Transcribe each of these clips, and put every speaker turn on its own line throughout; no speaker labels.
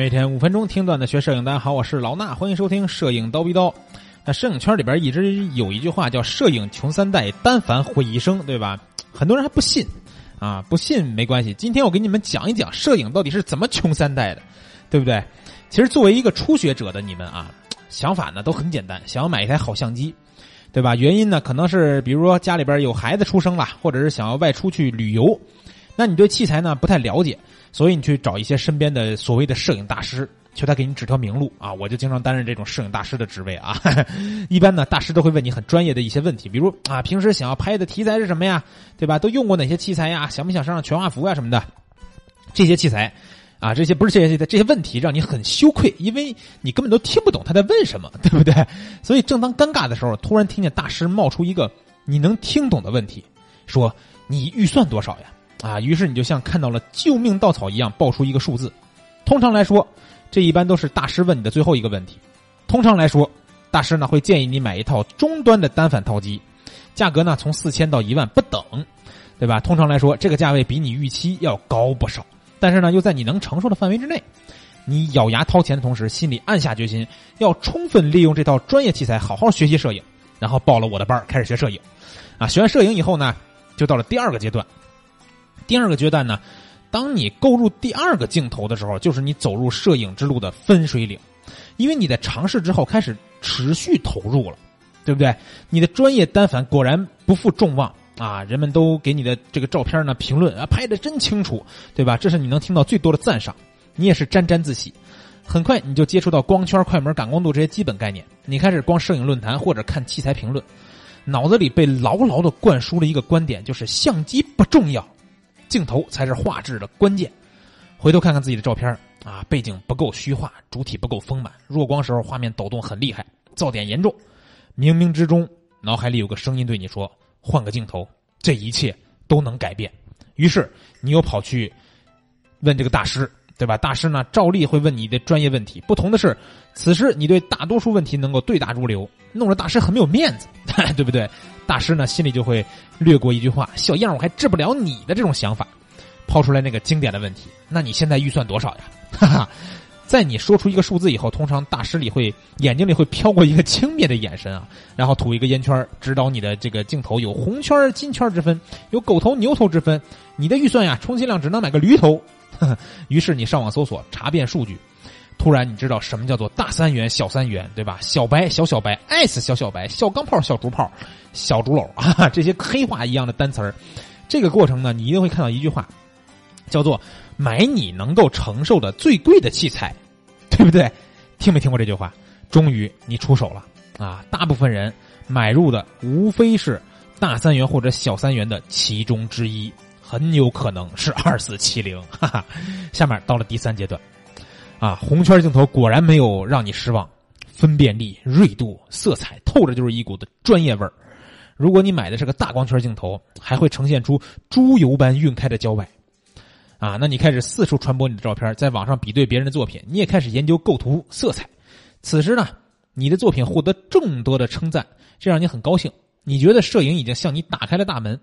每天五分钟听段子学摄影，大家好，我是老衲，欢迎收听摄影刀逼刀。那摄影圈里边一直有一句话叫“摄影穷三代，单反毁一生”，对吧？很多人还不信啊，不信没关系。今天我给你们讲一讲摄影到底是怎么穷三代的，对不对？其实作为一个初学者的你们啊，想法呢都很简单，想要买一台好相机，对吧？原因呢可能是比如说家里边有孩子出生了，或者是想要外出去旅游，那你对器材呢不太了解。所以你去找一些身边的所谓的摄影大师，求他给你指条明路啊！我就经常担任这种摄影大师的职位啊。一般呢，大师都会问你很专业的一些问题，比如啊，平时想要拍的题材是什么呀？对吧？都用过哪些器材呀？想不想上上全画幅啊什么的？这些器材啊，这些不是这些这些问题让你很羞愧，因为你根本都听不懂他在问什么，对不对？所以正当尴尬的时候，突然听见大师冒出一个你能听懂的问题，说：“你预算多少呀？”啊，于是你就像看到了救命稻草一样，报出一个数字。通常来说，这一般都是大师问你的最后一个问题。通常来说，大师呢会建议你买一套中端的单反套机，价格呢从四千到一万不等，对吧？通常来说，这个价位比你预期要高不少，但是呢又在你能承受的范围之内。你咬牙掏钱的同时，心里暗下决心，要充分利用这套专业器材，好好学习摄影，然后报了我的班开始学摄影。啊，学完摄影以后呢，就到了第二个阶段。第二个阶段呢，当你购入第二个镜头的时候，就是你走入摄影之路的分水岭，因为你在尝试之后开始持续投入了，对不对？你的专业单反果然不负众望啊！人们都给你的这个照片呢评论啊，拍的真清楚，对吧？这是你能听到最多的赞赏，你也是沾沾自喜。很快你就接触到光圈、快门、感光度这些基本概念，你开始逛摄影论坛或者看器材评论，脑子里被牢牢的灌输了一个观点，就是相机不重要。镜头才是画质的关键。回头看看自己的照片啊，背景不够虚化，主体不够丰满，弱光时候画面抖动很厉害，噪点严重。冥冥之中，脑海里有个声音对你说：“换个镜头，这一切都能改变。”于是你又跑去问这个大师，对吧？大师呢，照例会问你的专业问题。不同的是，此时你对大多数问题能够对答如流，弄得大师很没有面子，对不对？大师呢，心里就会略过一句话：“小样，我还治不了你的这种想法。”抛出来那个经典的问题：“那你现在预算多少呀？”哈哈，在你说出一个数字以后，通常大师里会眼睛里会飘过一个轻蔑的眼神啊，然后吐一个烟圈，指导你的这个镜头有红圈、金圈之分，有狗头、牛头之分。你的预算呀，充其量只能买个驴头。于是你上网搜索，查遍数据。突然，你知道什么叫做大三元、小三元，对吧？小白、小小白、爱死小小白、小钢炮、小竹炮、小竹篓 啊，这些黑话一样的单词儿。这个过程呢，你一定会看到一句话，叫做“买你能够承受的最贵的器材”，对不对？听没听过这句话？终于你出手了啊！大部分人买入的无非是大三元或者小三元的其中之一，很有可能是二四七零。哈哈，下面到了第三阶段。啊，红圈镜头果然没有让你失望，分辨力、锐度、色彩，透着就是一股的专业味儿。如果你买的是个大光圈镜头，还会呈现出猪油般晕开的焦外。啊，那你开始四处传播你的照片，在网上比对别人的作品，你也开始研究构图、色彩。此时呢，你的作品获得众多的称赞，这让你很高兴。你觉得摄影已经向你打开了大门，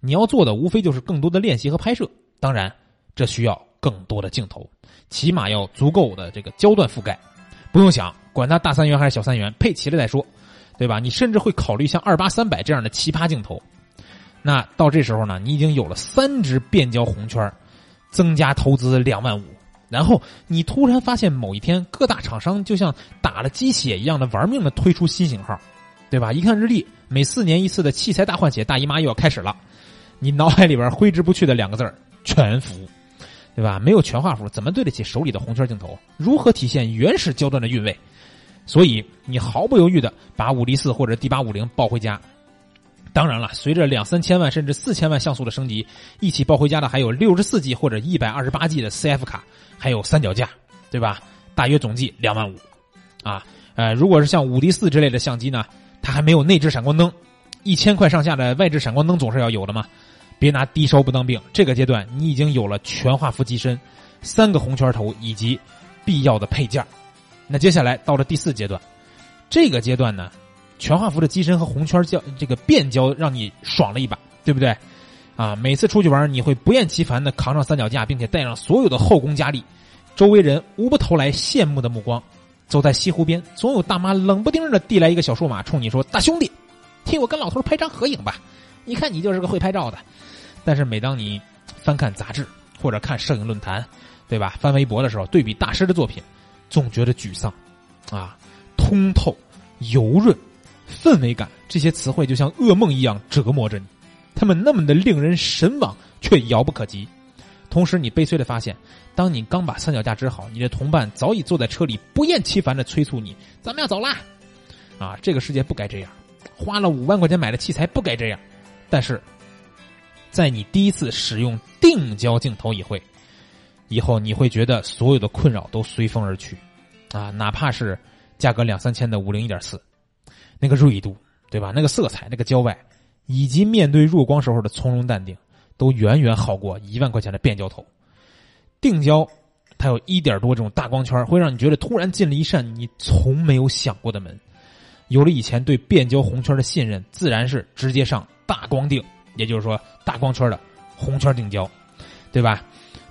你要做的无非就是更多的练习和拍摄。当然，这需要更多的镜头。起码要足够的这个焦段覆盖，不用想，管它大三元还是小三元，配齐了再说，对吧？你甚至会考虑像二八三百这样的奇葩镜头。那到这时候呢，你已经有了三支变焦红圈，增加投资两万五。然后你突然发现，某一天各大厂商就像打了鸡血一样的玩命的推出新型号，对吧？一看日历，每四年一次的器材大换血大姨妈又要开始了，你脑海里边挥之不去的两个字儿：全幅。对吧？没有全画幅，怎么对得起手里的红圈镜头？如何体现原始焦段的韵味？所以你毫不犹豫的把五 D 四或者 D 八五零抱回家。当然了，随着两三千万甚至四千万像素的升级，一起抱回家的还有六十四 G 或者一百二十八 G 的 CF 卡，还有三脚架，对吧？大约总计两万五。啊，呃，如果是像五 D 四之类的相机呢，它还没有内置闪光灯，一千块上下的外置闪光灯总是要有的嘛。别拿低烧不当病。这个阶段，你已经有了全画幅机身、三个红圈头以及必要的配件。那接下来到了第四阶段，这个阶段呢，全画幅的机身和红圈焦这个变焦让你爽了一把，对不对？啊，每次出去玩，你会不厌其烦的扛上三脚架，并且带上所有的后宫佳丽，周围人无不投来羡慕的目光。走在西湖边，总有大妈冷不丁的递来一个小数码，冲你说：“大兄弟，替我跟老头拍张合影吧！你看你就是个会拍照的。”但是每当你翻看杂志或者看摄影论坛，对吧？翻微博的时候，对比大师的作品，总觉得沮丧。啊，通透、油润、氛围感，这些词汇就像噩梦一样折磨着你。他们那么的令人神往，却遥不可及。同时，你悲催的发现，当你刚把三脚架支好，你的同伴早已坐在车里，不厌其烦的催促你：“咱们要走啦！”啊，这个世界不该这样，花了五万块钱买的器材不该这样。但是，在你第一次使用定焦镜头一会，以后你会觉得所有的困扰都随风而去。啊，哪怕是价格两三千的五零一点四，那个锐度，对吧？那个色彩，那个焦外，以及面对弱光时候的从容淡定。都远远好过一万块钱的变焦头，定焦，它有一点多这种大光圈，会让你觉得突然进了一扇你从没有想过的门。有了以前对变焦红圈的信任，自然是直接上大光定，也就是说大光圈的红圈定焦，对吧？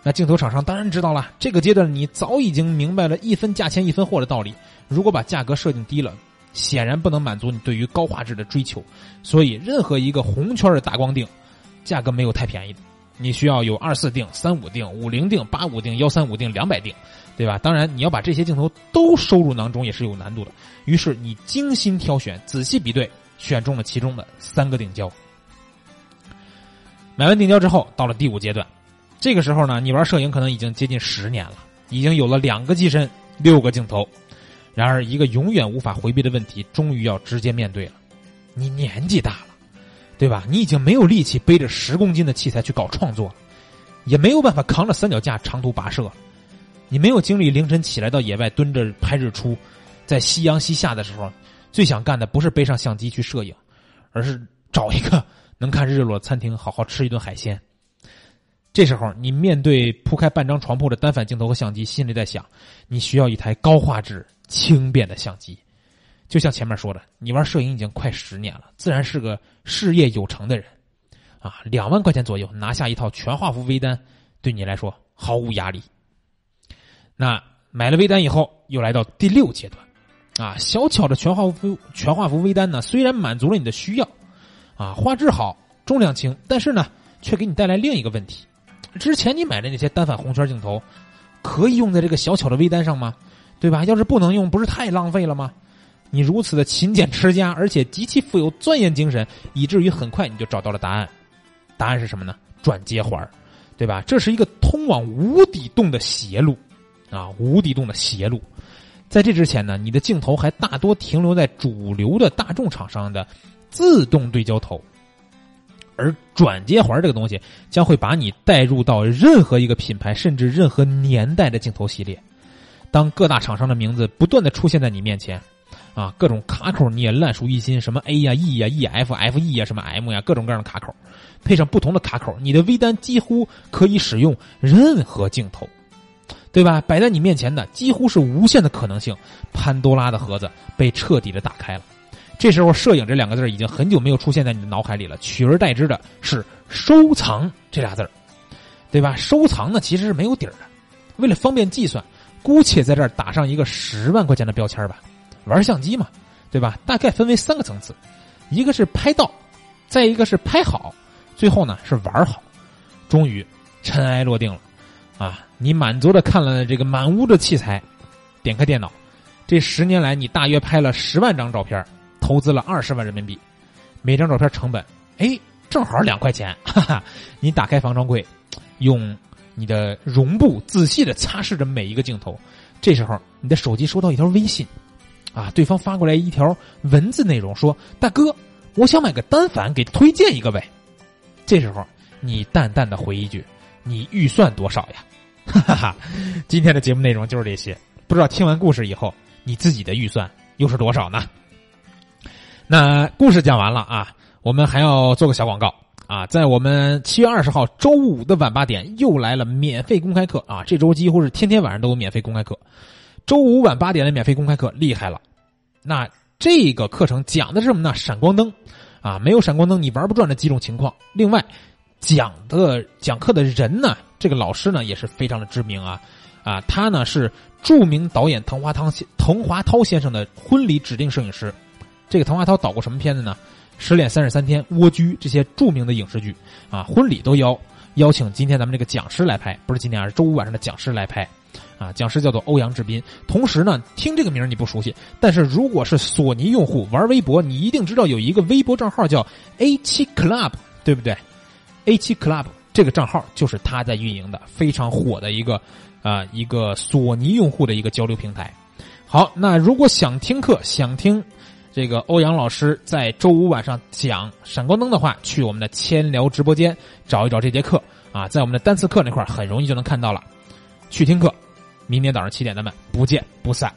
那镜头厂商当然知道了，这个阶段你早已经明白了一分价钱一分货的道理。如果把价格设定低了，显然不能满足你对于高画质的追求，所以任何一个红圈的大光定。价格没有太便宜的，你需要有二四定、三五定、五零定、八五定、幺三五定、两百定，对吧？当然，你要把这些镜头都收入囊中也是有难度的。于是你精心挑选、仔细比对，选中了其中的三个定焦。买完定焦之后，到了第五阶段，这个时候呢，你玩摄影可能已经接近十年了，已经有了两个机身、六个镜头。然而，一个永远无法回避的问题，终于要直接面对了：你年纪大了。对吧？你已经没有力气背着十公斤的器材去搞创作，也没有办法扛着三脚架长途跋涉。你没有精力凌晨起来到野外蹲着拍日出，在夕阳西下的时候，最想干的不是背上相机去摄影，而是找一个能看日落的餐厅，好好吃一顿海鲜。这时候，你面对铺开半张床铺的单反镜头和相机，心里在想：你需要一台高画质、轻便的相机。就像前面说的，你玩摄影已经快十年了，自然是个事业有成的人，啊，两万块钱左右拿下一套全画幅微单，对你来说毫无压力。那买了微单以后，又来到第六阶段，啊，小巧的全画幅全画幅微单呢，虽然满足了你的需要，啊，画质好，重量轻，但是呢，却给你带来另一个问题：之前你买的那些单反红圈镜头，可以用在这个小巧的微单上吗？对吧？要是不能用，不是太浪费了吗？你如此的勤俭持家，而且极其富有钻研精神，以至于很快你就找到了答案。答案是什么呢？转接环，对吧？这是一个通往无底洞的邪路，啊，无底洞的邪路。在这之前呢，你的镜头还大多停留在主流的大众厂商的自动对焦头，而转接环这个东西将会把你带入到任何一个品牌，甚至任何年代的镜头系列。当各大厂商的名字不断的出现在你面前。啊，各种卡口你也烂熟于心，什么 A 呀、E 呀、EF、FE 呀，什么 M 呀，各种各样的卡口，配上不同的卡口，你的微单几乎可以使用任何镜头，对吧？摆在你面前的几乎是无限的可能性，潘多拉的盒子被彻底的打开了。这时候，摄影这两个字已经很久没有出现在你的脑海里了，取而代之的是收藏这俩字儿对吧？收藏呢其实是没有底儿的，为了方便计算，姑且在这儿打上一个十万块钱的标签吧。玩相机嘛，对吧？大概分为三个层次，一个是拍到，再一个是拍好，最后呢是玩好。终于尘埃落定了，啊！你满足的看了这个满屋的器材，点开电脑，这十年来你大约拍了十万张照片，投资了二十万人民币，每张照片成本哎正好两块钱，哈哈！你打开防撞柜，用你的绒布仔细的擦拭着每一个镜头，这时候你的手机收到一条微信。啊！对方发过来一条文字内容，说：“大哥，我想买个单反，给推荐一个呗。”这时候你淡淡的回一句：“你预算多少呀？”哈 哈哈！今天的节目内容就是这些，不知道听完故事以后，你自己的预算又是多少呢？那故事讲完了啊，我们还要做个小广告啊，在我们七月二十号周五的晚八点又来了免费公开课啊，这周几乎是天天晚上都有免费公开课。周五晚八点的免费公开课厉害了，那这个课程讲的是什么呢？闪光灯，啊，没有闪光灯你玩不转的几种情况。另外，讲的讲课的人呢，这个老师呢也是非常的知名啊，啊，他呢是著名导演滕华涛滕华涛先生的婚礼指定摄影师。这个滕华涛导过什么片子呢？《失恋三十三天》《蜗居》这些著名的影视剧啊，婚礼都邀邀请今天咱们这个讲师来拍，不是今天，而是周五晚上的讲师来拍。啊，讲师叫做欧阳志斌。同时呢，听这个名你不熟悉，但是如果是索尼用户玩微博，你一定知道有一个微博账号叫 A 七 Club，对不对？A 七 Club 这个账号就是他在运营的，非常火的一个啊一个索尼用户的一个交流平台。好，那如果想听课，想听这个欧阳老师在周五晚上讲闪光灯的话，去我们的千聊直播间找一找这节课啊，在我们的单词课那块儿很容易就能看到了，去听课。明天早上七点，咱们不见不散。